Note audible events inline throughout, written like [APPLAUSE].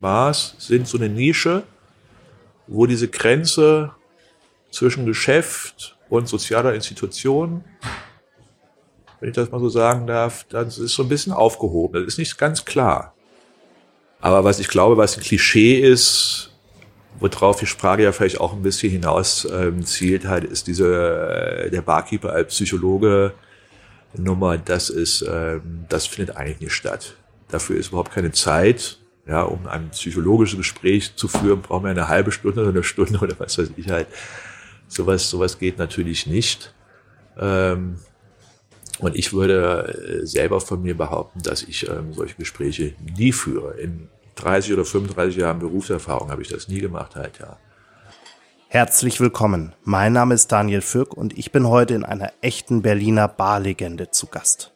Bars sind so eine Nische, wo diese Grenze zwischen Geschäft und sozialer Institution, wenn ich das mal so sagen darf, das ist so ein bisschen aufgehoben. Das ist nicht ganz klar. Aber was ich glaube, was ein Klischee ist, worauf die Sprache ja vielleicht auch ein bisschen hinaus ähm, zielt, halt, ist diese, äh, der Barkeeper als Psychologe Nummer, das ist, ähm, das findet eigentlich nicht statt. Dafür ist überhaupt keine Zeit. Ja, um ein psychologisches Gespräch zu führen, brauchen wir eine halbe Stunde oder eine Stunde oder was weiß ich halt. Sowas, sowas geht natürlich nicht. Ähm, und ich würde äh, selber von mir behaupten, dass ich ähm, solche Gespräche nie führe. In 30 oder 35 Jahren Berufserfahrung habe ich das nie gemacht halt, ja. Herzlich willkommen. Mein Name ist Daniel Fürk und ich bin heute in einer echten Berliner Barlegende zu Gast.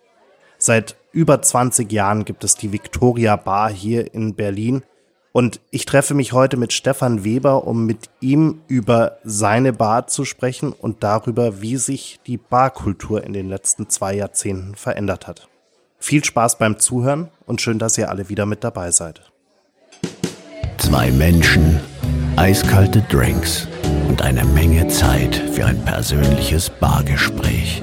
Seit über 20 Jahren gibt es die Victoria Bar hier in Berlin und ich treffe mich heute mit Stefan Weber, um mit ihm über seine Bar zu sprechen und darüber, wie sich die Barkultur in den letzten zwei Jahrzehnten verändert hat. Viel Spaß beim Zuhören und schön, dass ihr alle wieder mit dabei seid. Zwei Menschen, eiskalte Drinks und eine Menge Zeit für ein persönliches Bargespräch.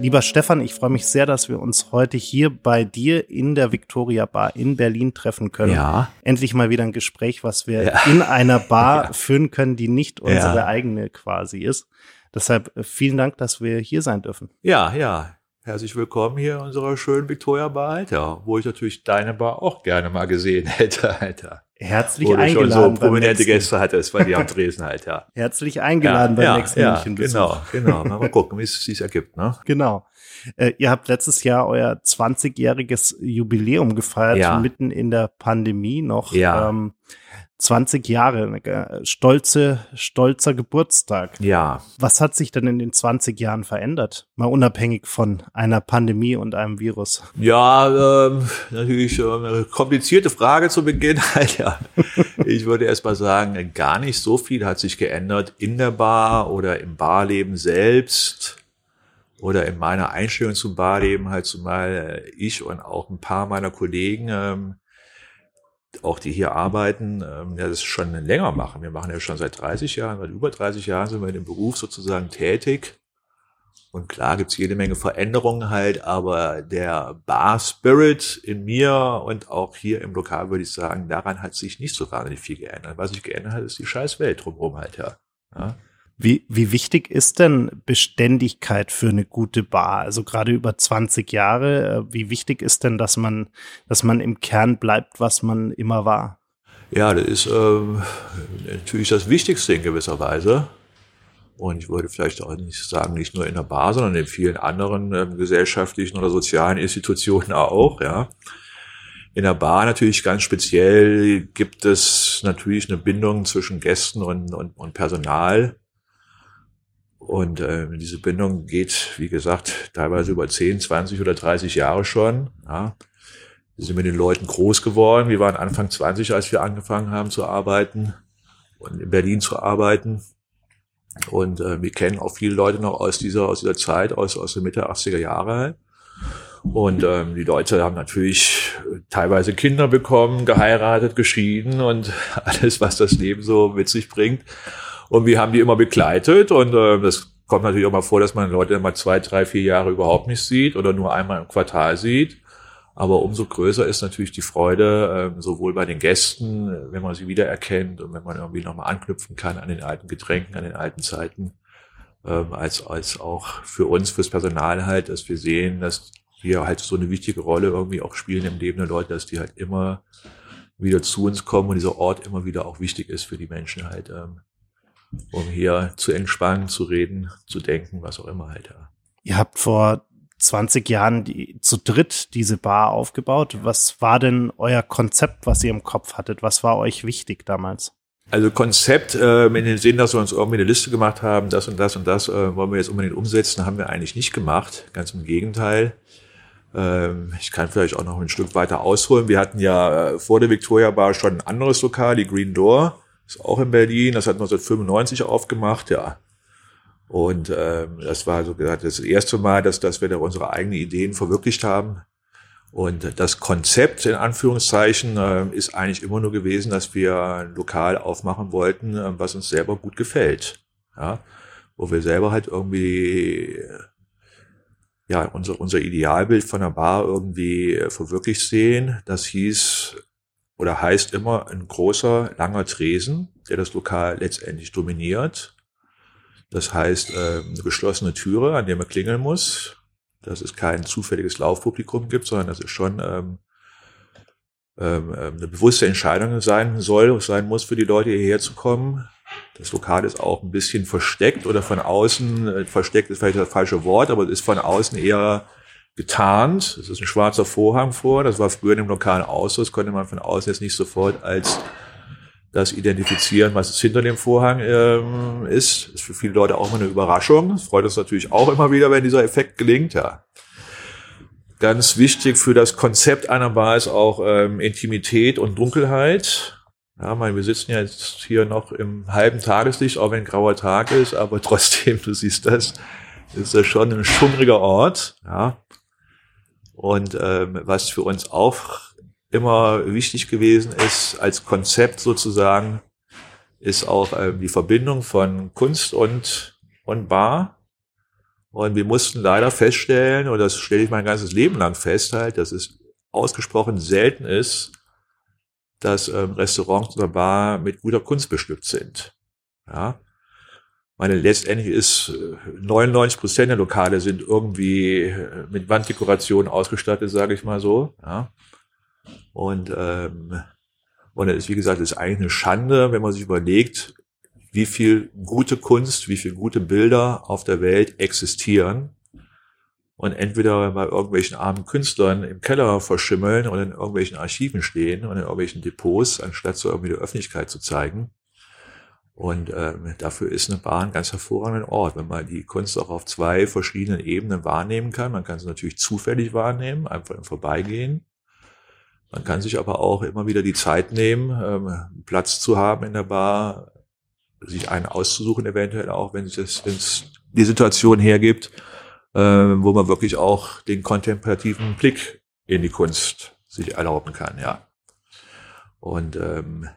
Lieber Stefan, ich freue mich sehr, dass wir uns heute hier bei dir in der Victoria Bar in Berlin treffen können. Ja. Endlich mal wieder ein Gespräch, was wir ja. in einer Bar [LAUGHS] ja. führen können, die nicht unsere eigene quasi ist. Deshalb äh, vielen Dank, dass wir hier sein dürfen. Ja, ja. Herzlich willkommen hier in unserer schönen Victoria Bar, Alter, wo ich natürlich deine Bar auch gerne mal gesehen hätte, [LAUGHS] Alter. Herzlich wo eingeladen. Schon so prominente Gäste hattest bei dir am [LAUGHS] Tresen halt, ja. Herzlich eingeladen ja, beim ja, nächsten ja, Genau, genau. Mal gucken, wie es sich ergibt, ne? [LAUGHS] Genau. Äh, ihr habt letztes Jahr euer 20-jähriges Jubiläum gefeiert, ja. mitten in der Pandemie noch. Ja. Ähm, 20 Jahre, stolze, stolzer Geburtstag. Ja. Was hat sich denn in den 20 Jahren verändert? Mal unabhängig von einer Pandemie und einem Virus. Ja, ähm, natürlich äh, eine komplizierte Frage zu Beginn. [LAUGHS] ja. Ich würde erst mal sagen, gar nicht so viel hat sich geändert in der Bar oder im Barleben selbst oder in meiner Einstellung zum Barleben halt zumal äh, ich und auch ein paar meiner Kollegen ähm, auch die hier arbeiten, ähm, ja, das schon länger machen. Wir machen ja schon seit 30 Jahren, seit über 30 Jahren sind wir in dem Beruf sozusagen tätig. Und klar gibt's jede Menge Veränderungen halt, aber der Bar Spirit in mir und auch hier im Lokal würde ich sagen, daran hat sich nicht so wahnsinnig viel geändert. Was sich geändert hat, ist die scheiß Welt drumherum halt, ja. ja. Wie, wie wichtig ist denn Beständigkeit für eine gute Bar? Also gerade über 20 Jahre, äh, wie wichtig ist denn, dass man, dass man im Kern bleibt, was man immer war? Ja, das ist ähm, natürlich das Wichtigste in gewisser Weise. Und ich würde vielleicht auch nicht sagen, nicht nur in der Bar, sondern in vielen anderen ähm, gesellschaftlichen oder sozialen Institutionen auch, ja. In der Bar natürlich ganz speziell gibt es natürlich eine Bindung zwischen Gästen und, und, und Personal. Und äh, diese Bindung geht, wie gesagt, teilweise über 10, 20 oder 30 Jahre schon. Ja. Wir sind mit den Leuten groß geworden. Wir waren Anfang 20, als wir angefangen haben zu arbeiten und in Berlin zu arbeiten. Und äh, wir kennen auch viele Leute noch aus dieser, aus dieser Zeit, aus, aus der Mitte 80er Jahre. Und ähm, die Leute haben natürlich teilweise Kinder bekommen, geheiratet, geschieden und [LAUGHS] alles, was das Leben so mit sich bringt. Und wir haben die immer begleitet und äh, das kommt natürlich auch mal vor, dass man Leute immer zwei, drei, vier Jahre überhaupt nicht sieht oder nur einmal im Quartal sieht. Aber umso größer ist natürlich die Freude, äh, sowohl bei den Gästen, wenn man sie wiedererkennt und wenn man irgendwie nochmal anknüpfen kann an den alten Getränken, an den alten Zeiten, ähm, als, als auch für uns, fürs Personal halt, dass wir sehen, dass wir halt so eine wichtige Rolle irgendwie auch spielen im Leben der Leute, dass die halt immer wieder zu uns kommen und dieser Ort immer wieder auch wichtig ist für die Menschen halt. Ähm, um hier zu entspannen, zu reden, zu denken, was auch immer halt. Ja. Ihr habt vor 20 Jahren die, zu dritt diese Bar aufgebaut. Was war denn euer Konzept, was ihr im Kopf hattet? Was war euch wichtig damals? Also Konzept äh, in dem Sinn, dass wir uns irgendwie eine Liste gemacht haben, das und das und das äh, wollen wir jetzt unbedingt umsetzen, haben wir eigentlich nicht gemacht. Ganz im Gegenteil. Ähm, ich kann vielleicht auch noch ein Stück weiter ausholen. Wir hatten ja äh, vor der Victoria Bar schon ein anderes Lokal, die Green Door, ist auch in Berlin. Das hat 1995 aufgemacht, ja. Und ähm, das war so gesagt das erste Mal, dass, dass wir da unsere eigenen Ideen verwirklicht haben. Und das Konzept in Anführungszeichen äh, ist eigentlich immer nur gewesen, dass wir ein Lokal aufmachen wollten, äh, was uns selber gut gefällt. Ja? Wo wir selber halt irgendwie ja, unser, unser Idealbild von einer Bar irgendwie äh, verwirklicht sehen. Das hieß oder heißt immer ein großer, langer Tresen, der das Lokal letztendlich dominiert. Das heißt, äh, eine geschlossene Türe, an der man klingeln muss, dass es kein zufälliges Laufpublikum gibt, sondern dass es schon ähm, ähm, ähm, eine bewusste Entscheidung sein soll, sein muss für die Leute hierher zu kommen. Das Lokal ist auch ein bisschen versteckt oder von außen, äh, versteckt ist vielleicht das falsche Wort, aber es ist von außen eher getarnt. Es ist ein schwarzer Vorhang vor. Das war früher in dem Lokal aus, das konnte man von außen jetzt nicht sofort als das identifizieren, was es hinter dem Vorhang ähm, ist. Ist für viele Leute auch mal eine Überraschung. Es freut uns natürlich auch immer wieder, wenn dieser Effekt gelingt, ja. Ganz wichtig für das Konzept einer Bar ist auch ähm, Intimität und Dunkelheit. Ja, mein, wir sitzen ja jetzt hier noch im halben Tageslicht, auch wenn grauer Tag ist, aber [LAUGHS] trotzdem, du siehst das, ist das schon ein schummriger Ort. Ja. Und ähm, was für uns auch immer wichtig gewesen ist, als Konzept sozusagen, ist auch ähm, die Verbindung von Kunst und, und Bar. Und wir mussten leider feststellen, und das stelle ich mein ganzes Leben lang fest, halt, dass es ausgesprochen selten ist, dass ähm, Restaurants oder Bar mit guter Kunst bestückt sind. Ja. Meine, letztendlich ist 99 äh, Prozent der Lokale sind irgendwie äh, mit Wanddekoration ausgestattet, sage ich mal so. Ja. Und, ähm, und es ist, wie gesagt, es ist eigentlich eine Schande, wenn man sich überlegt, wie viel gute Kunst, wie viel gute Bilder auf der Welt existieren und entweder bei irgendwelchen armen Künstlern im Keller verschimmeln oder in irgendwelchen Archiven stehen und in irgendwelchen Depots, anstatt so irgendwie der Öffentlichkeit zu zeigen. Und ähm, dafür ist eine Bar ein ganz hervorragender Ort, wenn man die Kunst auch auf zwei verschiedenen Ebenen wahrnehmen kann. Man kann sie natürlich zufällig wahrnehmen, einfach im Vorbeigehen. Man kann sich aber auch immer wieder die Zeit nehmen, ähm, Platz zu haben in der Bar, sich einen auszusuchen, eventuell auch, wenn es die Situation hergibt, äh, wo man wirklich auch den kontemplativen Blick in die Kunst sich erlauben kann, ja. Und ähm,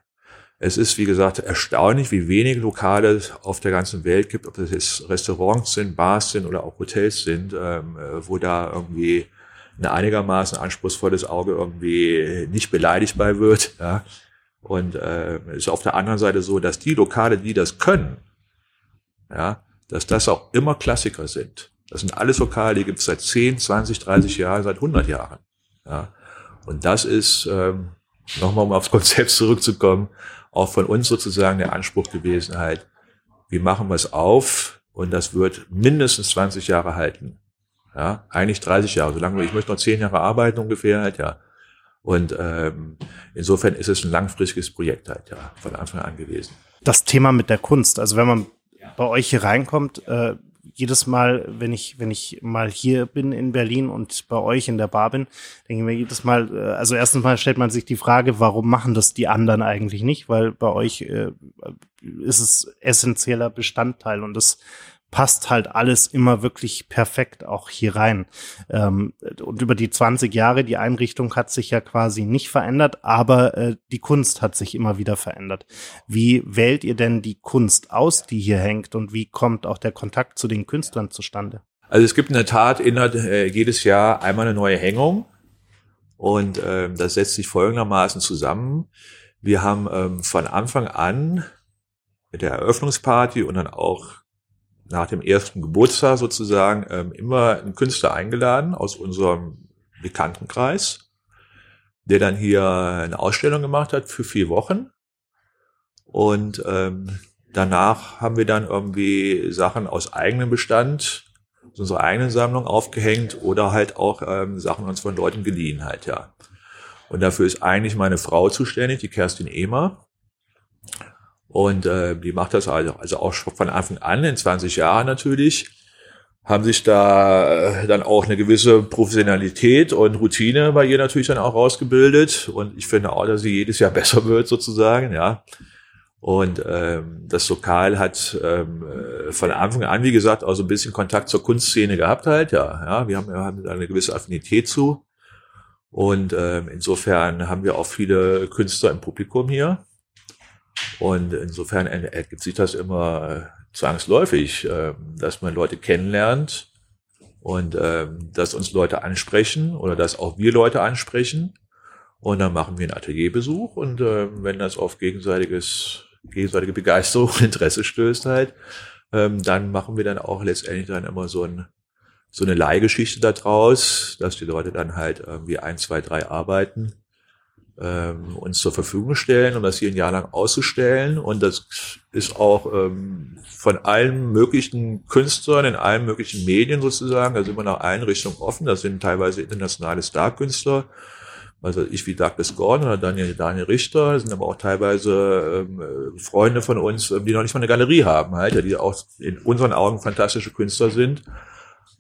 es ist, wie gesagt, erstaunlich, wie wenig Lokale es auf der ganzen Welt gibt, ob das jetzt Restaurants sind, Bars sind oder auch Hotels sind, ähm, wo da irgendwie ein einigermaßen anspruchsvolles Auge irgendwie nicht beleidigbar wird. Ja. Und äh, ist auf der anderen Seite so, dass die Lokale, die das können, ja, dass das auch immer Klassiker sind. Das sind alles Lokale, die gibt es seit 10, 20, 30 Jahren, seit 100 Jahren. Ja. Und das ist, ähm, nochmal um aufs Konzept zurückzukommen, auch von uns sozusagen der Anspruch gewesen halt, wie machen wir es auf und das wird mindestens 20 Jahre halten. Ja, eigentlich 30 Jahre, solange ich möchte noch 10 Jahre arbeiten ungefähr halt, ja. Und ähm, insofern ist es ein langfristiges Projekt halt, ja, von Anfang an gewesen. Das Thema mit der Kunst, also wenn man bei euch hier reinkommt, äh, jedes Mal, wenn ich, wenn ich mal hier bin in Berlin und bei euch in der Bar bin, denke ich mir jedes Mal, äh, also erstens mal stellt man sich die Frage, warum machen das die anderen eigentlich nicht? Weil bei euch äh, ist es essentieller Bestandteil und das passt halt alles immer wirklich perfekt auch hier rein. Ähm, und über die 20 Jahre, die Einrichtung hat sich ja quasi nicht verändert, aber äh, die Kunst hat sich immer wieder verändert. Wie wählt ihr denn die Kunst aus, die hier hängt und wie kommt auch der Kontakt zu den Künstlern zustande? Also es gibt in der Tat in, äh, jedes Jahr einmal eine neue Hängung und äh, das setzt sich folgendermaßen zusammen. Wir haben ähm, von Anfang an mit der Eröffnungsparty und dann auch nach dem ersten Geburtstag sozusagen ähm, immer einen Künstler eingeladen aus unserem Bekanntenkreis, der dann hier eine Ausstellung gemacht hat für vier Wochen. Und ähm, danach haben wir dann irgendwie Sachen aus eigenem Bestand, aus unserer eigenen Sammlung aufgehängt oder halt auch ähm, Sachen uns von Leuten geliehen halt, ja. Und dafür ist eigentlich meine Frau zuständig, die Kerstin Ehmer. Und äh, die macht das also, also auch schon von Anfang an, in 20 Jahren natürlich, haben sich da äh, dann auch eine gewisse Professionalität und Routine bei ihr natürlich dann auch rausgebildet. Und ich finde auch, dass sie jedes Jahr [LAUGHS] besser wird sozusagen, ja. Und ähm, das Lokal hat ähm, äh, von Anfang an, wie gesagt, auch so ein bisschen Kontakt zur Kunstszene gehabt halt, ja. ja wir haben, wir haben eine gewisse Affinität zu. Und ähm, insofern haben wir auch viele Künstler im Publikum hier. Und insofern ergibt sich das immer äh, zwangsläufig, äh, dass man Leute kennenlernt und äh, dass uns Leute ansprechen oder dass auch wir Leute ansprechen. Und dann machen wir einen Atelierbesuch und äh, wenn das auf gegenseitiges, gegenseitige Begeisterung und Interesse stößt halt, ähm, dann machen wir dann auch letztendlich dann immer so, ein, so eine Leihgeschichte daraus, dass die Leute dann halt irgendwie ein, zwei, drei Arbeiten ähm, uns zur Verfügung stellen, um das hier ein Jahr lang auszustellen. Und das ist auch ähm, von allen möglichen Künstlern in allen möglichen Medien sozusagen, da sind wir nach allen Richtungen offen. Das sind teilweise internationale Star-Künstler, also ich wie Douglas Gordon oder Daniel, Daniel Richter, das sind aber auch teilweise ähm, Freunde von uns, ähm, die noch nicht mal eine Galerie haben, halt, die auch in unseren Augen fantastische Künstler sind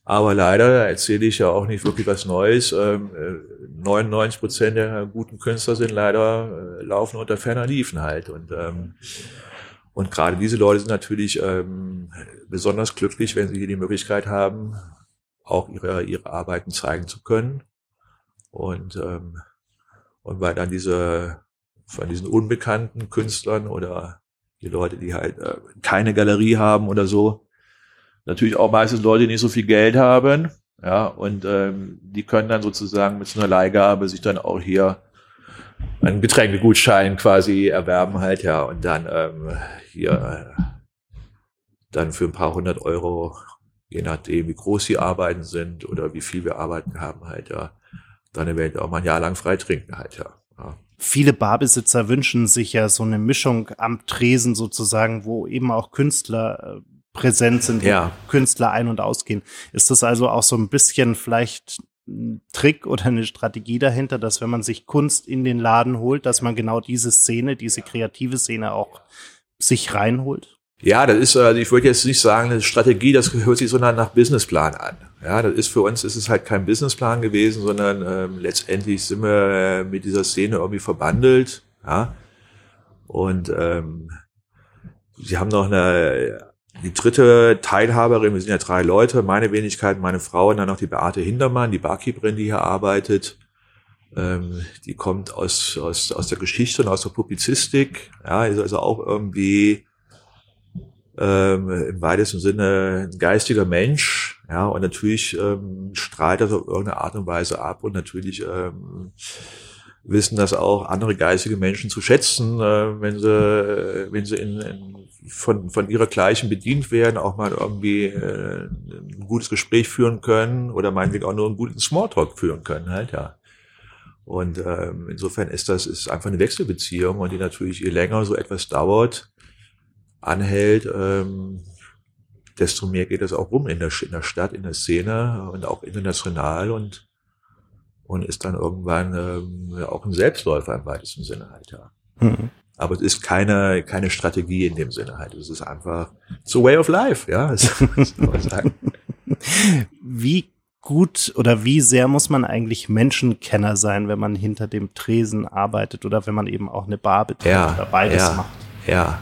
aber leider erzähle ich ja auch nicht wirklich was Neues. 99 ähm, äh, Prozent der guten Künstler sind leider äh, laufen unter ferner Liefen halt. Und, ähm, und gerade diese Leute sind natürlich ähm, besonders glücklich, wenn sie hier die Möglichkeit haben, auch ihre, ihre Arbeiten zeigen zu können. Und, ähm, und weil dann diese, von diesen unbekannten Künstlern oder die Leute, die halt äh, keine Galerie haben oder so, natürlich auch meistens Leute, die nicht so viel Geld haben. Ja, und ähm, die können dann sozusagen mit so einer Leihgabe sich dann auch hier einen Getränkegutschein quasi erwerben halt, ja, und dann ähm, hier äh, dann für ein paar hundert Euro, je nachdem, wie groß die Arbeiten sind oder wie viel wir arbeiten haben, halt, ja, dann eventuell auch mal ein Jahr lang frei trinken halt, ja. ja. Viele Barbesitzer wünschen sich ja so eine Mischung am Tresen sozusagen, wo eben auch Künstler äh, präsent sind, ja. Künstler ein- und ausgehen. Ist das also auch so ein bisschen vielleicht ein Trick [LAUGHS] oder eine Strategie dahinter, dass wenn man sich Kunst in den Laden holt, dass man genau diese Szene, diese kreative Szene auch sich reinholt? Ja, das ist, also ich würde jetzt nicht sagen, eine Strategie, das hört sich sondern nach Businessplan an. Ja, das ist für uns ist es halt kein Businessplan gewesen, sondern ähm, letztendlich sind wir äh, mit dieser Szene irgendwie verbandelt. Ja, und ähm, sie haben noch eine die dritte Teilhaberin, wir sind ja drei Leute, meine Wenigkeit, meine Frau und dann noch die Beate Hindermann, die Barkeeperin, die hier arbeitet. Ähm, die kommt aus, aus, aus der Geschichte und aus der Publizistik. Ja, ist also auch irgendwie ähm, im weitesten Sinne ein geistiger Mensch. Ja, und natürlich ähm, strahlt das auf irgendeine Art und Weise ab und natürlich ähm, wissen das auch andere geistige Menschen zu schätzen, äh, wenn sie, wenn sie in, in von, von ihrer gleichen bedient werden, auch mal irgendwie äh, ein gutes Gespräch führen können oder meinetwegen auch nur einen guten Smalltalk führen können, halt, ja. Und ähm, insofern ist das ist einfach eine Wechselbeziehung und die natürlich je länger so etwas dauert, anhält, ähm, desto mehr geht das auch rum in der, in der Stadt, in der Szene und auch international und und ist dann irgendwann ähm, auch ein Selbstläufer im weitesten Sinne halt, ja. Mhm. Aber es ist keine, keine Strategie in dem Sinne halt. Es ist einfach so way of life, ja. [LAUGHS] wie gut oder wie sehr muss man eigentlich Menschenkenner sein, wenn man hinter dem Tresen arbeitet oder wenn man eben auch eine Bar betreibt ja, oder beides ja, macht? Ja.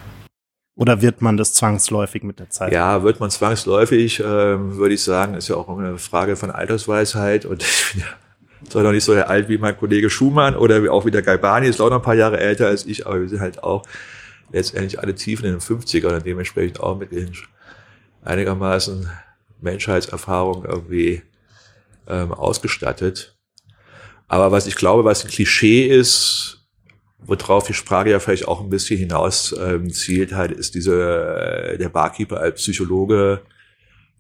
Oder wird man das zwangsläufig mit der Zeit? Ja, wird man zwangsläufig, ähm, würde ich sagen, ist ja auch eine Frage von Altersweisheit und [LAUGHS] noch nicht so alt wie mein Kollege Schumann oder auch wie der Galbani, ist auch noch ein paar Jahre älter als ich, aber wir sind halt auch letztendlich alle tiefen in den 50ern und dementsprechend auch mit den einigermaßen Menschheitserfahrung irgendwie ähm, ausgestattet. Aber was ich glaube, was ein Klischee ist, worauf die Frage ja vielleicht auch ein bisschen hinaus ähm, zielt, halt, ist diese äh, der Barkeeper als Psychologe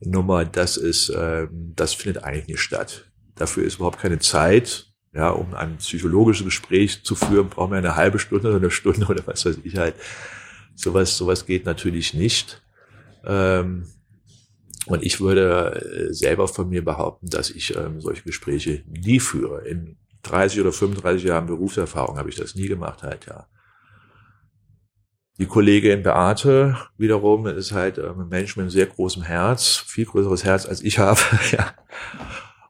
Nummer, das ist, ähm, das findet eigentlich nicht statt. Dafür ist überhaupt keine Zeit. Ja, um ein psychologisches Gespräch zu führen, brauchen wir eine halbe Stunde oder eine Stunde oder was weiß ich halt. Sowas, sowas geht natürlich nicht. Ähm, und ich würde äh, selber von mir behaupten, dass ich ähm, solche Gespräche nie führe. In 30 oder 35 Jahren Berufserfahrung habe ich das nie gemacht halt, ja. Die Kollegin Beate wiederum ist halt ähm, ein Mensch mit einem sehr großem Herz, viel größeres Herz als ich habe. [LAUGHS] ja.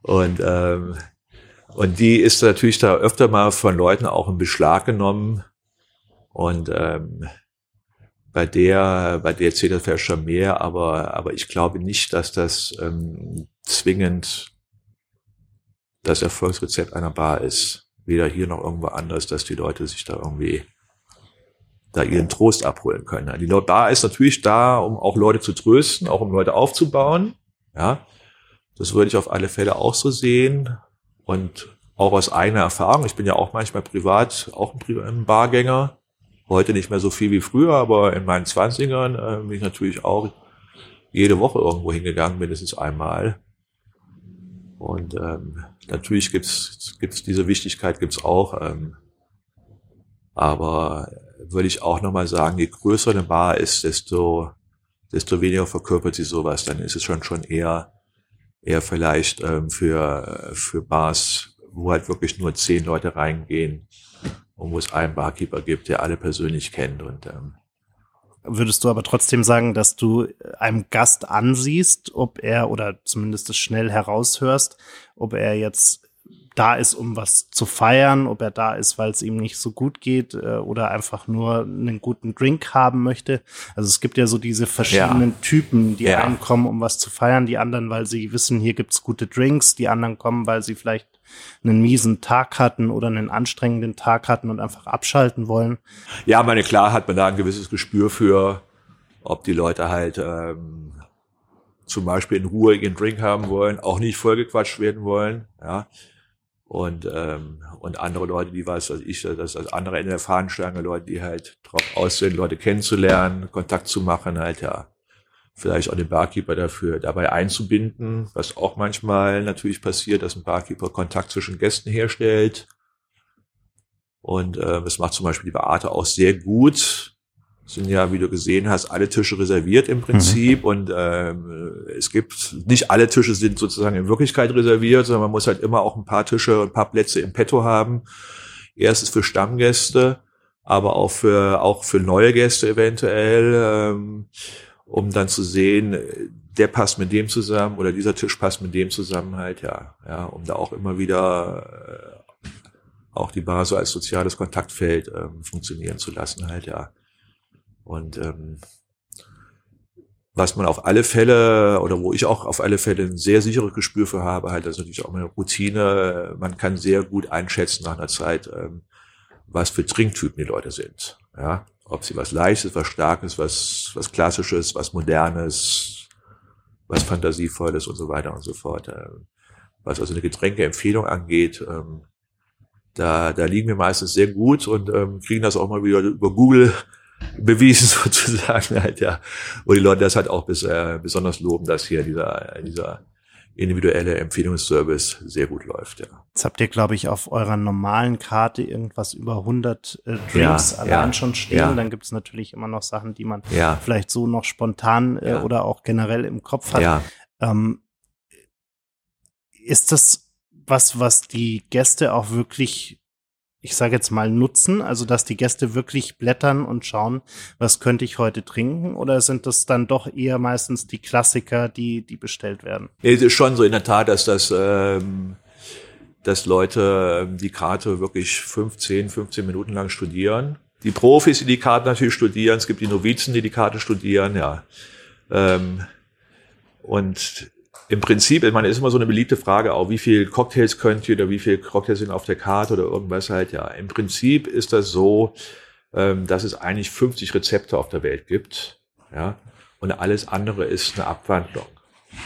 Und, ähm, und die ist natürlich da öfter mal von Leuten auch in Beschlag genommen. Und ähm, bei der, bei der zählt das vielleicht schon mehr, aber, aber ich glaube nicht, dass das ähm, zwingend das Erfolgsrezept einer Bar ist. Weder hier noch irgendwo anders, dass die Leute sich da irgendwie da ihren Trost abholen können. Die Bar ist natürlich da, um auch Leute zu trösten, auch um Leute aufzubauen. Ja, das würde ich auf alle Fälle auch so sehen und auch aus eigener Erfahrung. Ich bin ja auch manchmal privat auch ein Bargänger. Heute nicht mehr so viel wie früher, aber in meinen Zwanzigern äh, bin ich natürlich auch jede Woche irgendwo hingegangen, mindestens einmal. Und ähm, natürlich gibt's gibt's diese Wichtigkeit gibt's auch. Ähm, aber würde ich auch nochmal sagen, je größer eine Bar ist, desto, desto weniger verkörpert sie sowas. Dann ist es schon schon eher, eher vielleicht ähm, für, für Bars, wo halt wirklich nur zehn Leute reingehen und wo es einen Barkeeper gibt, der alle persönlich kennt und ähm, Würdest du aber trotzdem sagen, dass du einem Gast ansiehst, ob er oder zumindest es schnell heraushörst, ob er jetzt da ist, um was zu feiern, ob er da ist, weil es ihm nicht so gut geht äh, oder einfach nur einen guten Drink haben möchte. Also es gibt ja so diese verschiedenen ja. Typen, die ja. einen kommen, um was zu feiern, die anderen, weil sie wissen, hier gibt's gute Drinks, die anderen kommen, weil sie vielleicht einen miesen Tag hatten oder einen anstrengenden Tag hatten und einfach abschalten wollen. Ja, meine klar hat man da ein gewisses Gespür für, ob die Leute halt ähm, zum Beispiel in Ruhe ihren Drink haben wollen, auch nicht vollgequatscht werden wollen, ja. Und, ähm, und andere Leute, die weiß, was ich, das ist andere Ende der Fahnenstange, Leute, die halt drauf aus sind, Leute kennenzulernen, Kontakt zu machen, halt ja vielleicht auch den Barkeeper dafür dabei einzubinden, was auch manchmal natürlich passiert, dass ein Barkeeper Kontakt zwischen Gästen herstellt. Und äh, das macht zum Beispiel die Beate auch sehr gut. Sind ja, wie du gesehen hast, alle Tische reserviert im Prinzip. Mhm. Und ähm, es gibt, nicht alle Tische sind sozusagen in Wirklichkeit reserviert, sondern man muss halt immer auch ein paar Tische und ein paar Plätze im Petto haben. Erstens für Stammgäste, aber auch für, auch für neue Gäste eventuell. Ähm, um dann zu sehen, der passt mit dem zusammen oder dieser Tisch passt mit dem zusammen halt, ja, ja, um da auch immer wieder äh, auch die Bar so als soziales Kontaktfeld ähm, funktionieren zu lassen halt, ja. Und ähm, was man auf alle Fälle oder wo ich auch auf alle Fälle ein sehr sicheres Gespür für habe, halt, das ist natürlich auch eine Routine. Man kann sehr gut einschätzen nach einer Zeit, ähm, was für Trinktypen die Leute sind. Ja, ob sie was Leichtes, was Starkes, was, was Klassisches, was Modernes, was Fantasievolles und so weiter und so fort. Ähm, was also eine Getränkeempfehlung angeht, ähm, da, da liegen wir meistens sehr gut und ähm, kriegen das auch mal wieder über Google bewiesen [LAUGHS] sozusagen halt, ja. Wo die Leute das halt auch bis, äh, besonders loben, dass hier dieser, dieser individuelle Empfehlungsservice sehr gut läuft. Ja. Jetzt habt ihr, glaube ich, auf eurer normalen Karte irgendwas über 100 äh, Drinks ja, allein ja, schon stehen. Ja. Dann gibt es natürlich immer noch Sachen, die man vielleicht so noch spontan äh, oder auch generell im Kopf hat. Ja. Ähm, ist das was, was die Gäste auch wirklich ich sage jetzt mal, nutzen? Also, dass die Gäste wirklich blättern und schauen, was könnte ich heute trinken? Oder sind das dann doch eher meistens die Klassiker, die, die bestellt werden? Es ist schon so in der Tat, dass das, ähm, dass Leute ähm, die Karte wirklich 15, 15 Minuten lang studieren. Die Profis, die die Karte natürlich studieren. Es gibt die Novizen, die die Karte studieren, ja. Ähm, und im Prinzip, ich meine, ist immer so eine beliebte Frage auch, wie viel Cocktails könnt ihr oder wie viele Cocktails sind auf der Karte oder irgendwas halt, ja. Im Prinzip ist das so, ähm, dass es eigentlich 50 Rezepte auf der Welt gibt, ja. Und alles andere ist eine Abwandlung.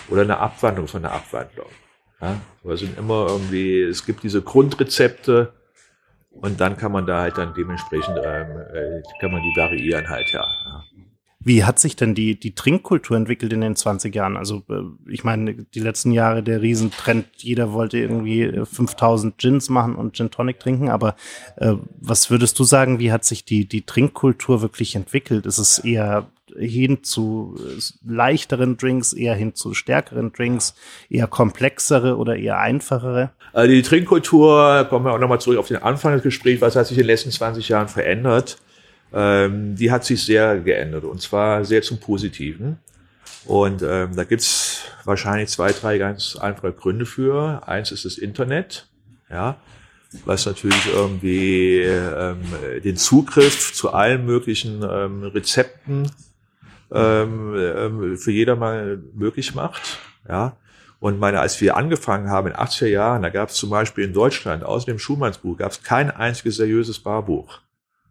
Oder eine Abwandlung von einer Abwandlung. Ja. Aber es sind immer irgendwie, es gibt diese Grundrezepte, und dann kann man da halt dann dementsprechend, ähm, äh, kann man die variieren halt, ja. ja. Wie hat sich denn die, die Trinkkultur entwickelt in den 20 Jahren? Also äh, ich meine, die letzten Jahre der Riesentrend, jeder wollte irgendwie 5000 Gins machen und Gin Tonic trinken, aber äh, was würdest du sagen, wie hat sich die, die Trinkkultur wirklich entwickelt? Ist es eher hin zu äh, leichteren Drinks, eher hin zu stärkeren Drinks, eher komplexere oder eher einfachere? Also die Trinkkultur, kommen wir auch nochmal zurück auf den Anfang des Gesprächs, was hat sich in den letzten 20 Jahren verändert? Ähm, die hat sich sehr geändert und zwar sehr zum Positiven. Und ähm, da gibt's wahrscheinlich zwei, drei ganz einfache Gründe für. Eins ist das Internet, ja, was natürlich irgendwie ähm, den Zugriff zu allen möglichen ähm, Rezepten ähm, ähm, für jedermann möglich macht. Ja. Und meine, als wir angefangen haben in 80er Jahren, da gab es zum Beispiel in Deutschland, außer dem Schumannsbuch, gab es kein einziges seriöses Barbuch.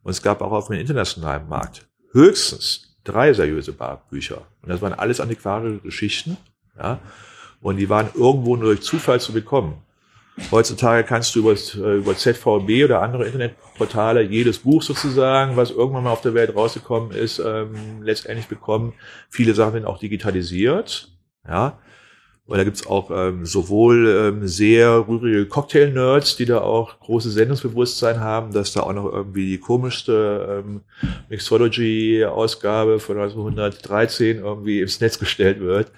Und es gab auch auf dem internationalen Markt höchstens drei seriöse Barbücher. Und das waren alles antiquarische Geschichten. Ja. Und die waren irgendwo nur durch Zufall zu bekommen. Heutzutage kannst du über, äh, über ZVB oder andere Internetportale jedes Buch sozusagen, was irgendwann mal auf der Welt rausgekommen ist, ähm, letztendlich bekommen. Viele Sachen sind auch digitalisiert. Ja. Und da gibt's auch ähm, sowohl ähm, sehr rührige Cocktail-Nerds, die da auch großes Sendungsbewusstsein haben, dass da auch noch irgendwie die komischste ähm, Mixology-Ausgabe von 1913 irgendwie ins Netz gestellt wird.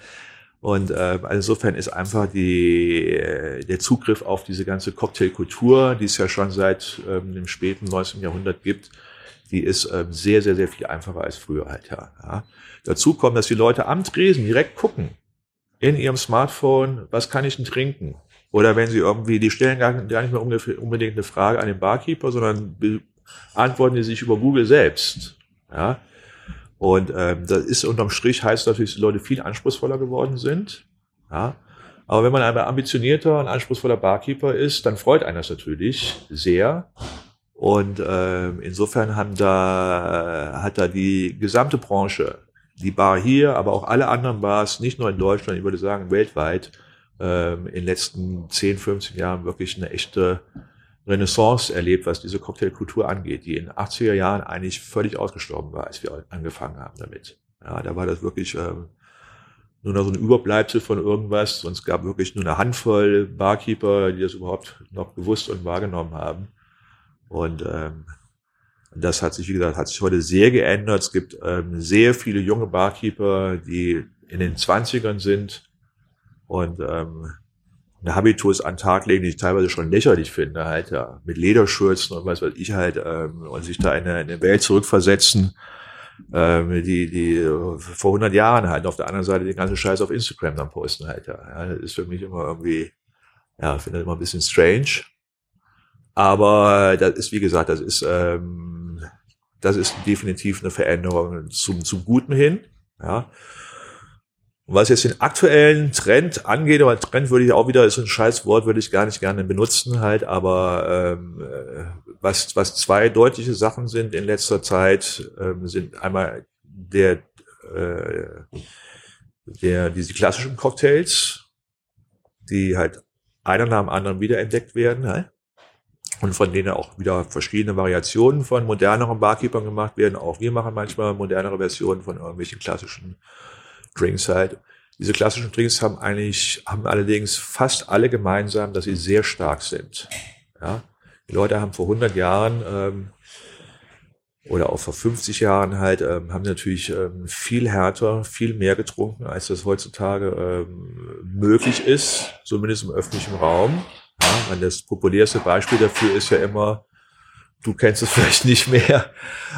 Und äh, also insofern ist einfach die, äh, der Zugriff auf diese ganze Cocktailkultur, die es ja schon seit ähm, dem späten 19. Jahrhundert gibt, die ist ähm, sehr, sehr, sehr viel einfacher als früher halt, ja. Dazu kommt, dass die Leute am Tresen direkt gucken in ihrem Smartphone, was kann ich denn trinken? Oder wenn sie irgendwie, die stellen gar, nicht mehr unbedingt eine Frage an den Barkeeper, sondern beantworten die sich über Google selbst. Ja. Und ähm, das ist unterm Strich heißt natürlich, dass die Leute viel anspruchsvoller geworden sind. Ja. Aber wenn man ein ambitionierter und anspruchsvoller Barkeeper ist, dann freut einen das natürlich sehr. Und äh, insofern haben da, hat da die gesamte Branche, die Bar hier, aber auch alle anderen Bars, nicht nur in Deutschland, ich würde sagen weltweit, äh, in den letzten 10, 15 Jahren wirklich eine echte Renaissance erlebt, was diese Cocktailkultur angeht, die in den 80er Jahren eigentlich völlig ausgestorben war, als wir angefangen haben damit. Ja, da war das wirklich ähm, nur noch so ein Überbleibsel von irgendwas. Es gab wirklich nur eine Handvoll Barkeeper, die das überhaupt noch gewusst und wahrgenommen haben. Und ähm, das hat sich, wie gesagt, hat sich heute sehr geändert. Es gibt ähm, sehr viele junge Barkeeper, die in den Zwanzigern sind und ähm, eine Habitus an Tag legen, die ich teilweise schon lächerlich finde, halt, ja, mit Lederschürzen und was weiß ich halt, ähm, und sich da in eine, in eine Welt zurückversetzen, ähm, die, die vor 100 Jahren halt auf der anderen Seite den ganzen Scheiß auf Instagram dann posten halt, ja. ja das ist für mich immer irgendwie, ja, finde ich immer ein bisschen strange. Aber das ist, wie gesagt, das ist, ähm, das ist definitiv eine Veränderung zum, zum Guten hin, ja. Und was jetzt den aktuellen Trend angeht, aber Trend würde ich auch wieder, ist ein scheiß Wort, würde ich gar nicht gerne benutzen halt, aber ähm, äh, was, was zwei deutliche Sachen sind in letzter Zeit, ähm, sind einmal der, äh, der, diese klassischen Cocktails, die halt einer nach dem anderen wiederentdeckt werden, halt. Und von denen auch wieder verschiedene Variationen von moderneren Barkeepern gemacht werden. Auch wir machen manchmal modernere Versionen von irgendwelchen klassischen Drinks halt. Diese klassischen Drinks haben eigentlich, haben allerdings fast alle gemeinsam, dass sie sehr stark sind. Ja? Die Leute haben vor 100 Jahren ähm, oder auch vor 50 Jahren halt, ähm, haben natürlich ähm, viel härter, viel mehr getrunken, als das heutzutage ähm, möglich ist, zumindest im öffentlichen Raum. Ja, das populärste Beispiel dafür ist ja immer du kennst es [LAUGHS] vielleicht nicht mehr,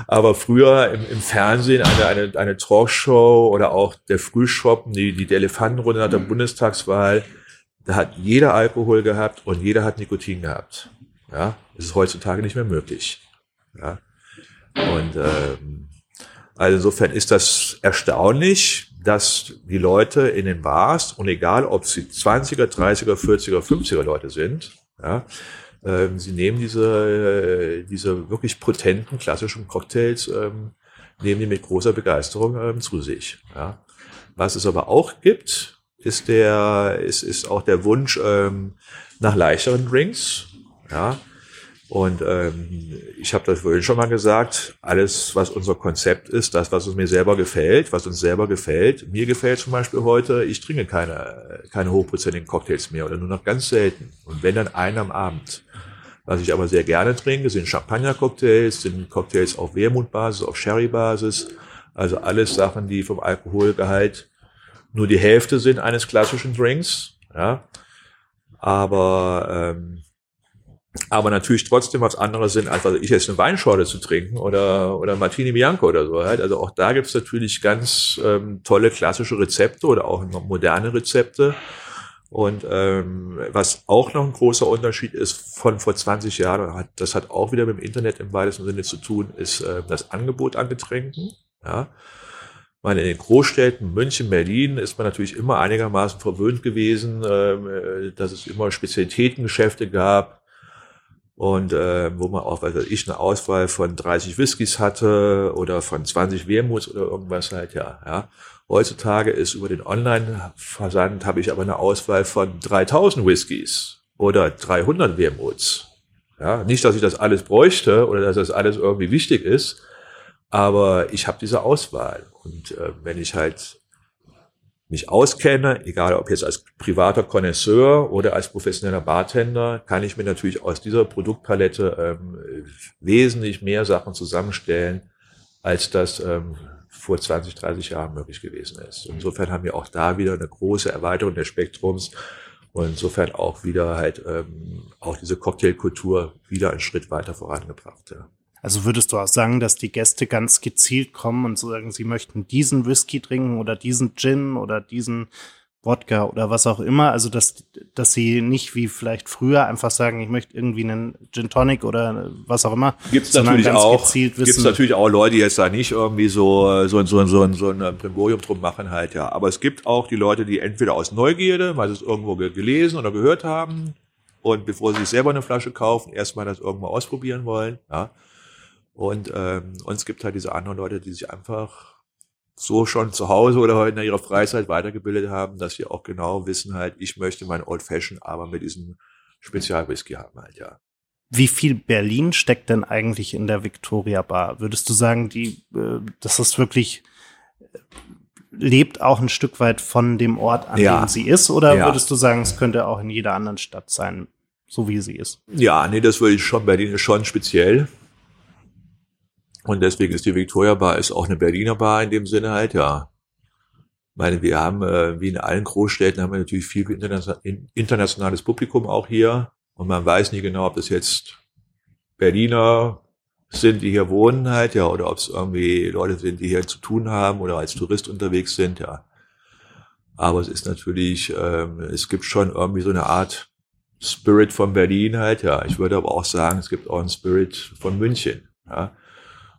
aber früher im, im Fernsehen eine, eine, eine Talkshow oder auch der Frühschoppen, die, die Elefantenrunde nach der Bundestagswahl, da hat jeder Alkohol gehabt und jeder hat Nikotin gehabt. Ja, das ist heutzutage nicht mehr möglich. Ja, und ähm, also insofern ist das erstaunlich, dass die Leute in den Bars und egal ob sie 20er, 30er, 40er, 50er Leute sind, ja, ähm, sie nehmen diese, äh, diese wirklich potenten klassischen Cocktails, ähm, nehmen die mit großer Begeisterung ähm, zu sich. Ja. Was es aber auch gibt, ist der, ist, ist auch der Wunsch ähm, nach leichteren Drinks. Ja. Und ähm, ich habe das vorhin schon mal gesagt, alles, was unser Konzept ist, das, was uns mir selber gefällt, was uns selber gefällt. Mir gefällt zum Beispiel heute, ich trinke keine, keine hochprozentigen Cocktails mehr oder nur noch ganz selten. Und wenn dann einen am Abend. Was ich aber sehr gerne trinke, sind Champagner-Cocktails, sind Cocktails auf Wermutbasis, auf Sherry-Basis. Also alles Sachen, die vom Alkoholgehalt nur die Hälfte sind eines klassischen Drinks. Ja. Aber ähm, aber natürlich trotzdem was anderes sind, als also ich jetzt eine Weinschorle zu trinken oder, oder Martini Bianco oder so. Halt. Also auch da gibt's natürlich ganz ähm, tolle klassische Rezepte oder auch moderne Rezepte. Und ähm, was auch noch ein großer Unterschied ist von vor 20 Jahren, das hat auch wieder mit dem Internet im weitesten Sinne zu tun, ist äh, das Angebot an Getränken. Ja. Ich meine, in den Großstädten, München, Berlin, ist man natürlich immer einigermaßen verwöhnt gewesen, ähm, äh, dass es immer Spezialitätengeschäfte gab und äh, wo man auch, weiß ich, eine Auswahl von 30 Whiskys hatte oder von 20 Wermuts oder irgendwas halt, ja, ja. Heutzutage ist über den Online-Versand habe ich aber eine Auswahl von 3000 Whiskys oder 300 Wermuts. Ja, nicht, dass ich das alles bräuchte oder dass das alles irgendwie wichtig ist, aber ich habe diese Auswahl. Und äh, wenn ich halt mich auskenne, egal ob jetzt als privater Connoisseur oder als professioneller Bartender, kann ich mir natürlich aus dieser Produktpalette ähm, wesentlich mehr Sachen zusammenstellen, als das ähm, vor 20, 30 Jahren möglich gewesen ist. Insofern haben wir auch da wieder eine große Erweiterung des Spektrums und insofern auch wieder halt ähm, auch diese Cocktailkultur wieder einen Schritt weiter vorangebracht. Ja. Also würdest du auch sagen, dass die Gäste ganz gezielt kommen und sagen, sie möchten diesen Whisky trinken oder diesen Gin oder diesen Wodka oder was auch immer. Also dass, dass sie nicht wie vielleicht früher einfach sagen, ich möchte irgendwie einen Gin Tonic oder was auch immer. Gibt es natürlich auch. Gibt es natürlich auch Leute, die jetzt da nicht irgendwie so so so so, so ein Primborium drum machen halt ja. Aber es gibt auch die Leute, die entweder aus Neugierde, weil sie es irgendwo gelesen oder gehört haben und bevor sie sich selber eine Flasche kaufen, erstmal das irgendwo ausprobieren wollen. Ja. Und, ähm, und es gibt halt diese anderen Leute, die sich einfach so schon zu Hause oder heute in ihrer Freizeit weitergebildet haben, dass sie auch genau wissen halt, ich möchte mein Old Fashion aber mit diesem Spezialwhisky haben halt, ja. Wie viel Berlin steckt denn eigentlich in der Victoria Bar? Würdest du sagen, die, äh, das ist wirklich, äh, lebt auch ein Stück weit von dem Ort, an ja. dem sie ist? Oder ja. würdest du sagen, es könnte auch in jeder anderen Stadt sein, so wie sie ist? Ja, nee, das würde ich schon, Berlin ist schon speziell. Und deswegen ist die Victoria Bar ist auch eine Berliner Bar in dem Sinne halt, ja. Ich meine, wir haben, äh, wie in allen Großstädten, haben wir natürlich viel internationales Publikum auch hier. Und man weiß nie genau, ob das jetzt Berliner sind, die hier wohnen halt, ja, oder ob es irgendwie Leute sind, die hier zu tun haben oder als Tourist unterwegs sind, ja. Aber es ist natürlich, ähm, es gibt schon irgendwie so eine Art Spirit von Berlin halt, ja. Ich würde aber auch sagen, es gibt auch einen Spirit von München, ja.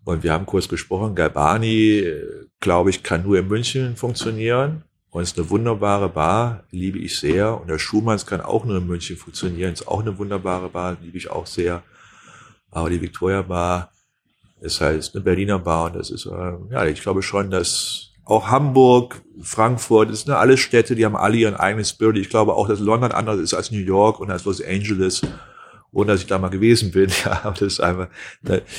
Und wir haben kurz gesprochen, Galbani, glaube ich, kann nur in München funktionieren. Und ist eine wunderbare Bar, liebe ich sehr. Und der Schumanns kann auch nur in München funktionieren, ist auch eine wunderbare Bar, liebe ich auch sehr. Aber die Victoria Bar ist halt eine Berliner Bar und das ist, äh, ja, ich glaube schon, dass auch Hamburg, Frankfurt, das sind ja alles Städte, die haben alle ihren eigenen Spirit. Ich glaube auch, dass London anders ist als New York und als Los Angeles ohne dass ich da mal gewesen bin. [LAUGHS] Ja, aber das ist einfach,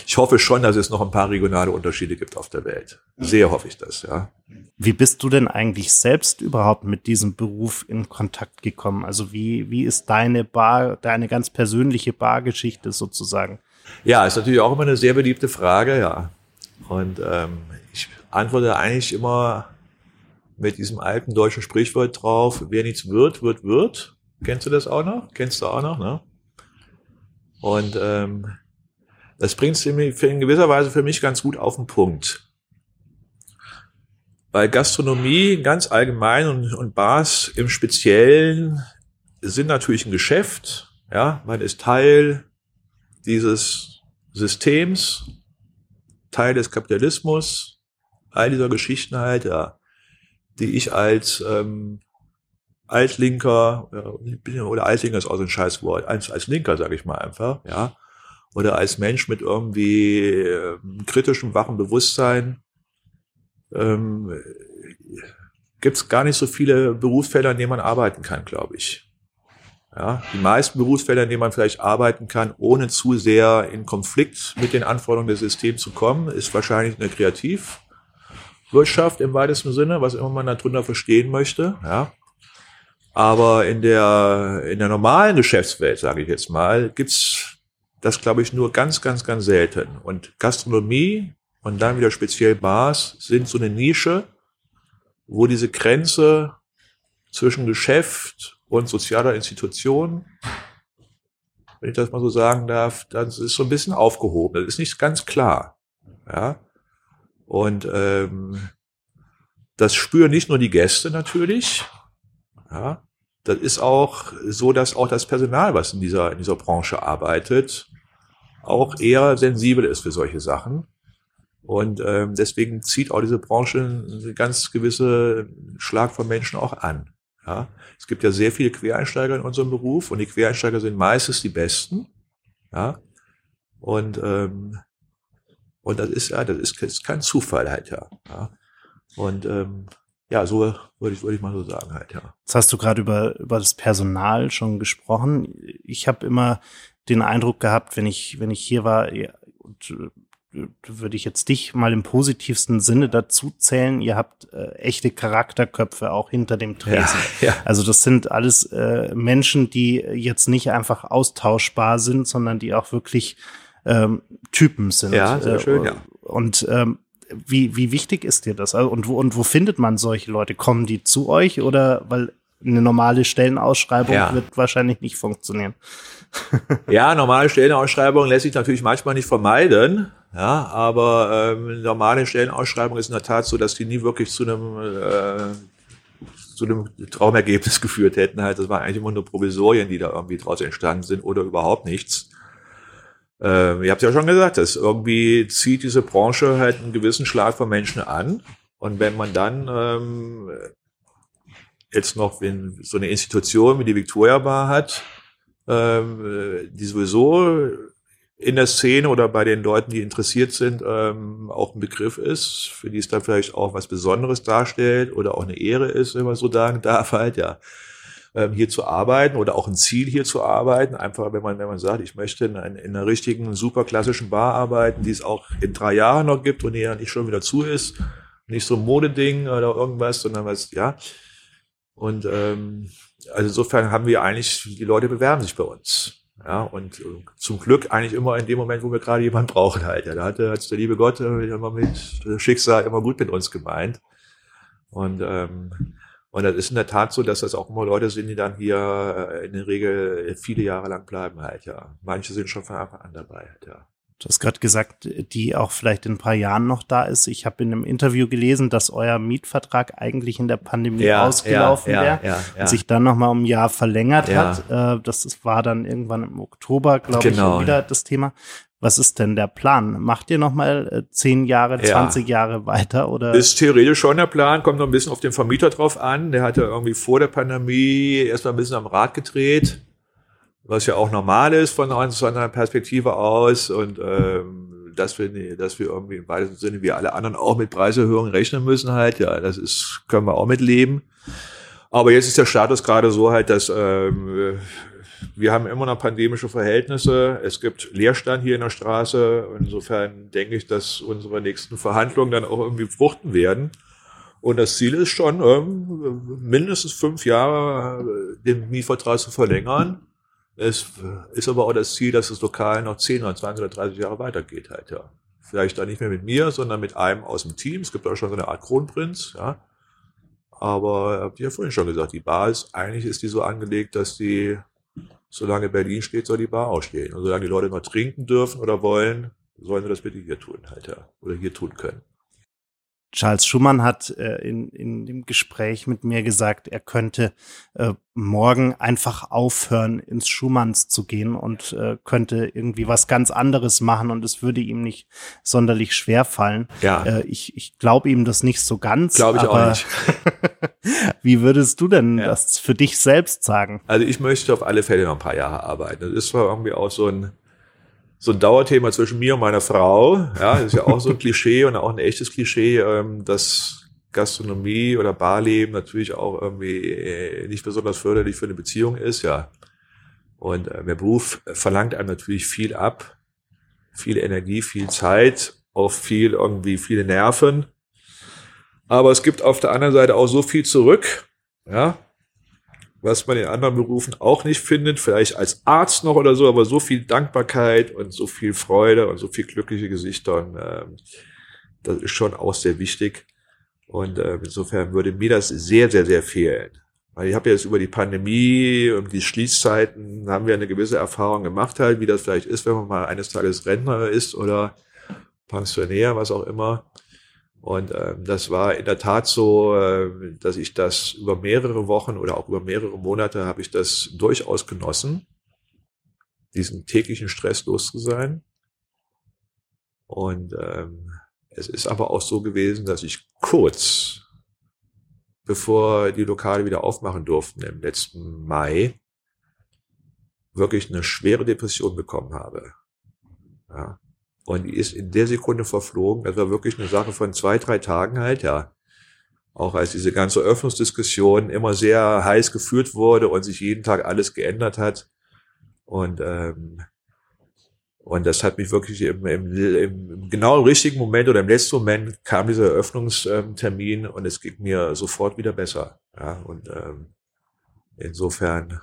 ich hoffe schon, dass es noch ein paar regionale Unterschiede gibt auf der Welt. Sehr hoffe ich das, ja. Wie bist du denn eigentlich selbst überhaupt mit diesem Beruf in Kontakt gekommen? Also wie, wie ist deine Bar, deine ganz persönliche Bargeschichte sozusagen? Ja, ist natürlich auch immer eine sehr beliebte Frage, ja. Und ähm, ich antworte eigentlich immer mit diesem alten deutschen Sprichwort drauf, wer nichts wird, wird, wird. Kennst du das auch noch? Kennst du auch noch, ne? Und ähm, das bringt es in gewisser Weise für mich ganz gut auf den Punkt. Weil Gastronomie ganz allgemein und, und Bars im Speziellen sind natürlich ein Geschäft. Ja, man ist Teil dieses Systems, Teil des Kapitalismus, all dieser Geschichten halt, ja, die ich als ähm, Altlinker, oder Altlinker ist auch so ein scheiß Wort, als, als Linker, sage ich mal einfach, ja, oder als Mensch mit irgendwie äh, kritischem, wachen Bewusstsein, ähm, gibt es gar nicht so viele Berufsfelder, in denen man arbeiten kann, glaube ich. Ja, die meisten Berufsfelder, in denen man vielleicht arbeiten kann, ohne zu sehr in Konflikt mit den Anforderungen des Systems zu kommen, ist wahrscheinlich eine Kreativwirtschaft im weitesten Sinne, was immer man darunter verstehen möchte. Ja. Aber in der, in der normalen Geschäftswelt, sage ich jetzt mal, gibt's das, glaube ich, nur ganz, ganz, ganz selten. Und Gastronomie und dann wieder speziell Bars sind so eine Nische, wo diese Grenze zwischen Geschäft und sozialer Institution wenn ich das mal so sagen darf, das ist so ein bisschen aufgehoben. Das ist nicht ganz klar. Ja. Und ähm, das spüren nicht nur die Gäste natürlich. Ja. Das ist auch so, dass auch das Personal, was in dieser, in dieser Branche arbeitet, auch eher sensibel ist für solche Sachen. Und ähm, deswegen zieht auch diese Branche einen ganz gewisse Schlag von Menschen auch an. Ja, es gibt ja sehr viele Quereinsteiger in unserem Beruf und die Quereinsteiger sind meistens die Besten. Ja, und ähm, und das ist ja, das ist, das ist kein Zufall halt ja. ja. Und ähm, ja, so würde ich, würde ich mal so sagen halt ja. Jetzt hast du gerade über über das Personal schon gesprochen. Ich habe immer den Eindruck gehabt, wenn ich wenn ich hier war und würde ich jetzt dich mal im positivsten Sinne dazu zählen. Ihr habt äh, echte Charakterköpfe auch hinter dem Tresen. Ja, [LAUGHS] ja. Also das sind alles äh, Menschen, die jetzt nicht einfach austauschbar sind, sondern die auch wirklich ähm, Typen sind. Ja, sehr schön, ja. Und ähm, wie, wie wichtig ist dir das? Also, und wo, und wo findet man solche Leute? Kommen die zu euch oder weil eine normale Stellenausschreibung ja. wird wahrscheinlich nicht funktionieren. [LAUGHS] ja, normale Stellenausschreibung lässt sich natürlich manchmal nicht vermeiden. Ja, aber ähm, normale Stellenausschreibung ist in der Tat so, dass die nie wirklich zu einem äh, zu einem Traumergebnis [LAUGHS] geführt hätten. Halt, das waren eigentlich immer nur Provisorien, die da irgendwie draus entstanden sind oder überhaupt nichts. Ähm, ihr habt ja schon gesagt, dass irgendwie zieht diese Branche halt einen gewissen Schlag von Menschen an. Und wenn man dann ähm, jetzt noch wenn so eine Institution wie die Victoria Bar hat, ähm, die sowieso in der Szene oder bei den Leuten, die interessiert sind, ähm, auch ein Begriff ist, für die es dann vielleicht auch was Besonderes darstellt oder auch eine Ehre ist, wenn man so sagen darf, halt, ja, hier zu arbeiten oder auch ein Ziel hier zu arbeiten. Einfach, wenn man, wenn man sagt, ich möchte in, in einer richtigen, super klassischen Bar arbeiten, die es auch in drei Jahren noch gibt und die ja nicht schon wieder zu ist. Nicht so ein Modeding oder irgendwas, sondern was, ja. Und ähm, also insofern haben wir eigentlich, die Leute bewerben sich bei uns. Ja, und äh, zum Glück eigentlich immer in dem Moment, wo wir gerade jemanden brauchen halt. Ja, da hatte hat's der liebe Gott äh, immer mit Schicksal immer gut mit uns gemeint. Und, ähm, und das ist in der Tat so, dass das auch immer Leute sind, die dann hier äh, in der Regel viele Jahre lang bleiben halt, ja. Manche sind schon von Anfang an dabei halt, ja. Du hast gerade gesagt, die auch vielleicht in ein paar Jahren noch da ist. Ich habe in einem Interview gelesen, dass euer Mietvertrag eigentlich in der Pandemie ja, ausgelaufen ja, wäre ja, und sich dann noch mal um ein Jahr verlängert hat. Äh, das war dann irgendwann im Oktober, glaube genau, ich, wieder das Thema. Was ist denn der Plan? Macht ihr noch mal äh, zehn Jahre, zwanzig Jahre weiter oder? Ist theoretisch schon der Plan, kommt noch ein bisschen auf den Vermieter drauf an. Der hatte irgendwie vor der Pandemie erstmal ein bisschen am Rad gedreht was ja auch normal ist von einer Perspektive aus und ähm, dass wir, dass wir irgendwie im weitesten Sinne wie alle anderen auch mit Preiserhöhungen rechnen müssen halt, ja, das ist, können wir auch mitleben. Aber jetzt ist der Status gerade so halt, dass ähm, wir haben immer noch pandemische Verhältnisse. Es gibt Leerstand hier in der Straße. Insofern denke ich, dass unsere nächsten Verhandlungen dann auch irgendwie fruchten werden. Und das Ziel ist schon, ähm, mindestens fünf Jahre den Mietvertrag zu verlängern es ist aber auch das Ziel, dass das Lokal noch 10 oder 20 oder 30 Jahre weitergeht halt, ja. Vielleicht dann nicht mehr mit mir, sondern mit einem aus dem Team. Es gibt auch schon so eine Art Kronprinz, ja. Aber habt ihr ja vorhin schon gesagt, die Bar ist, eigentlich ist die so angelegt, dass die, solange Berlin steht, soll die Bar auch stehen. Und solange die Leute noch trinken dürfen oder wollen, sollen sie das bitte hier tun halt, ja. Oder hier tun können. Charles Schumann hat äh, in, in dem Gespräch mit mir gesagt, er könnte äh, morgen einfach aufhören, ins Schumanns zu gehen und äh, könnte irgendwie was ganz anderes machen und es würde ihm nicht sonderlich schwer fallen. Ja. Äh, ich ich glaube ihm das nicht so ganz. Glaube ich aber auch nicht. [LAUGHS] wie würdest du denn ja. das für dich selbst sagen? Also ich möchte auf alle Fälle noch ein paar Jahre arbeiten. Das ist zwar irgendwie auch so ein so ein Dauerthema zwischen mir und meiner Frau. Ja, ist ja auch so ein Klischee und auch ein echtes Klischee, ähm, dass Gastronomie oder Barleben natürlich auch irgendwie äh, nicht besonders förderlich für eine Beziehung ist, ja. Und äh, der Beruf verlangt einem natürlich viel ab, viel Energie, viel Zeit, auch viel irgendwie viele Nerven. Aber es gibt auf der anderen Seite auch so viel zurück, ja, was man in anderen Berufen auch nicht findet, vielleicht als Arzt noch oder so, aber so viel Dankbarkeit und so viel Freude und so viel glückliche Gesichter und ähm, das ist schon auch sehr wichtig. Und äh, insofern würde mir das sehr, sehr, sehr fehlen. Weil ich habe jetzt über die Pandemie und die Schließzeiten haben wir eine gewisse Erfahrung gemacht halt, wie das vielleicht ist, wenn man mal eines Tages Rentner ist oder Pensionär, was auch immer. Und ähm, das war in der Tat so, äh, dass ich das über mehrere Wochen oder auch über mehrere Monate habe ich das durchaus genossen, diesen täglichen Stress los zu sein. Und ähm, es ist aber auch so gewesen, dass ich kurz bevor die Lokale wieder aufmachen durften im letzten Mai, wirklich eine schwere Depression bekommen habe. Ja. Und die ist in der Sekunde verflogen. Das war wirklich eine Sache von zwei, drei Tagen halt, ja. Auch als diese ganze Öffnungsdiskussion immer sehr heiß geführt wurde und sich jeden Tag alles geändert hat. Und ähm, und das hat mich wirklich im, im, im genau richtigen Moment oder im letzten Moment kam dieser Eröffnungstermin und es ging mir sofort wieder besser. Ja, und ähm, insofern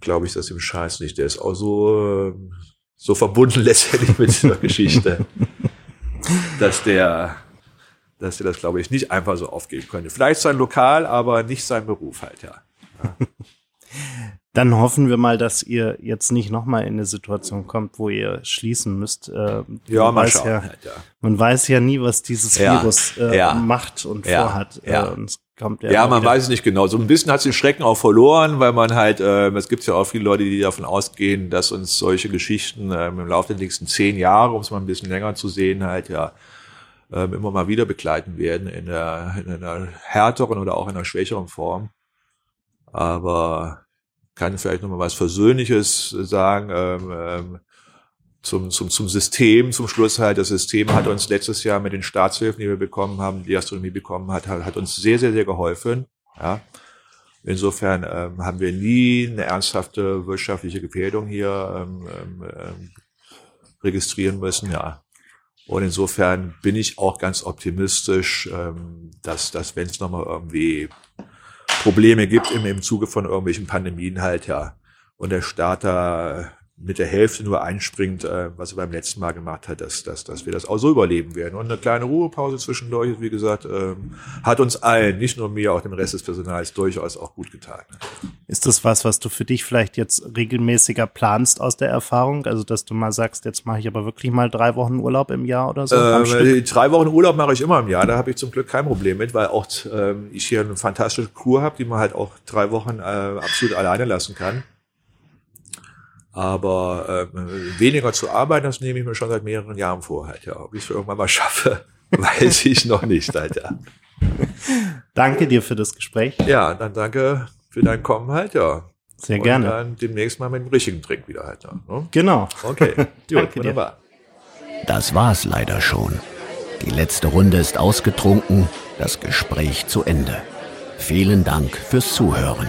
glaube ich das im Scheiß nicht. Der ist auch so, so verbunden [LAUGHS] letztendlich mit dieser Geschichte, dass der, dass er das, glaube ich, nicht einfach so aufgeben könnte. Vielleicht sein Lokal, aber nicht sein Beruf halt, ja. ja. [LAUGHS] Dann hoffen wir mal, dass ihr jetzt nicht nochmal in eine Situation kommt, wo ihr schließen müsst. Äh, ja, mal schauen. Ja, halt, ja. Man weiß ja nie, was dieses Ja, Virus äh, macht und vorhat. ja. Äh, und es Ja, man wieder- weiß es nicht genau. So ein bisschen hat den Schrecken auch verloren, weil man halt, äh, es gibt ja auch viele Leute, die davon ausgehen, dass uns solche Geschichten ähm, im Laufe der nächsten zehn Jahre, um es mal ein bisschen länger zu sehen, halt ja ähm, immer mal wieder begleiten werden in, der, in einer härteren oder auch in einer schwächeren Form. Aber kann ich vielleicht noch mal was Versöhnliches sagen. Ähm, ähm, zum, zum, zum System, zum Schluss halt, das System hat uns letztes Jahr mit den Staatshilfen, die wir bekommen haben, die Astronomie bekommen hat, hat, hat uns sehr, sehr, sehr geholfen. Ja. Insofern ähm, haben wir nie eine ernsthafte wirtschaftliche Gefährdung hier ähm, ähm, ähm, registrieren müssen, ja. Und insofern bin ich auch ganz optimistisch, ähm, dass, dass wenn es nochmal irgendwie Probleme gibt im, im Zuge von irgendwelchen Pandemien halt, ja, und der Staat da mit der Hälfte nur einspringt, äh, was er beim letzten Mal gemacht hat, dass, dass, dass wir das auch so überleben werden. Und eine kleine Ruhepause zwischendurch, wie gesagt, ähm, hat uns allen, nicht nur mir, auch dem Rest des Personals durchaus auch gut getan. Ist das was, was du für dich vielleicht jetzt regelmäßiger planst aus der Erfahrung? Also, dass du mal sagst, jetzt mache ich aber wirklich mal drei Wochen Urlaub im Jahr oder so? Ähm, drei Wochen Urlaub mache ich immer im Jahr, da habe ich zum Glück kein Problem mit, weil auch ähm, ich hier eine fantastische Crew habe, die man halt auch drei Wochen äh, absolut alleine lassen kann. Aber ähm, weniger zu arbeiten, das nehme ich mir schon seit mehreren Jahren vor halt, ja. Ob ich es irgendwann mal schaffe, [LAUGHS] weiß ich noch nicht, halt, ja. Danke dir für das Gespräch. Ja, dann danke für dein Kommen halt, ja. Sehr Und gerne. dann demnächst mal mit dem richtigen Trink wieder halt. Ja, ne? Genau. Okay, [LAUGHS] gut, Danke dir. wunderbar. Das war's leider schon. Die letzte Runde ist ausgetrunken, das Gespräch zu Ende. Vielen Dank fürs Zuhören.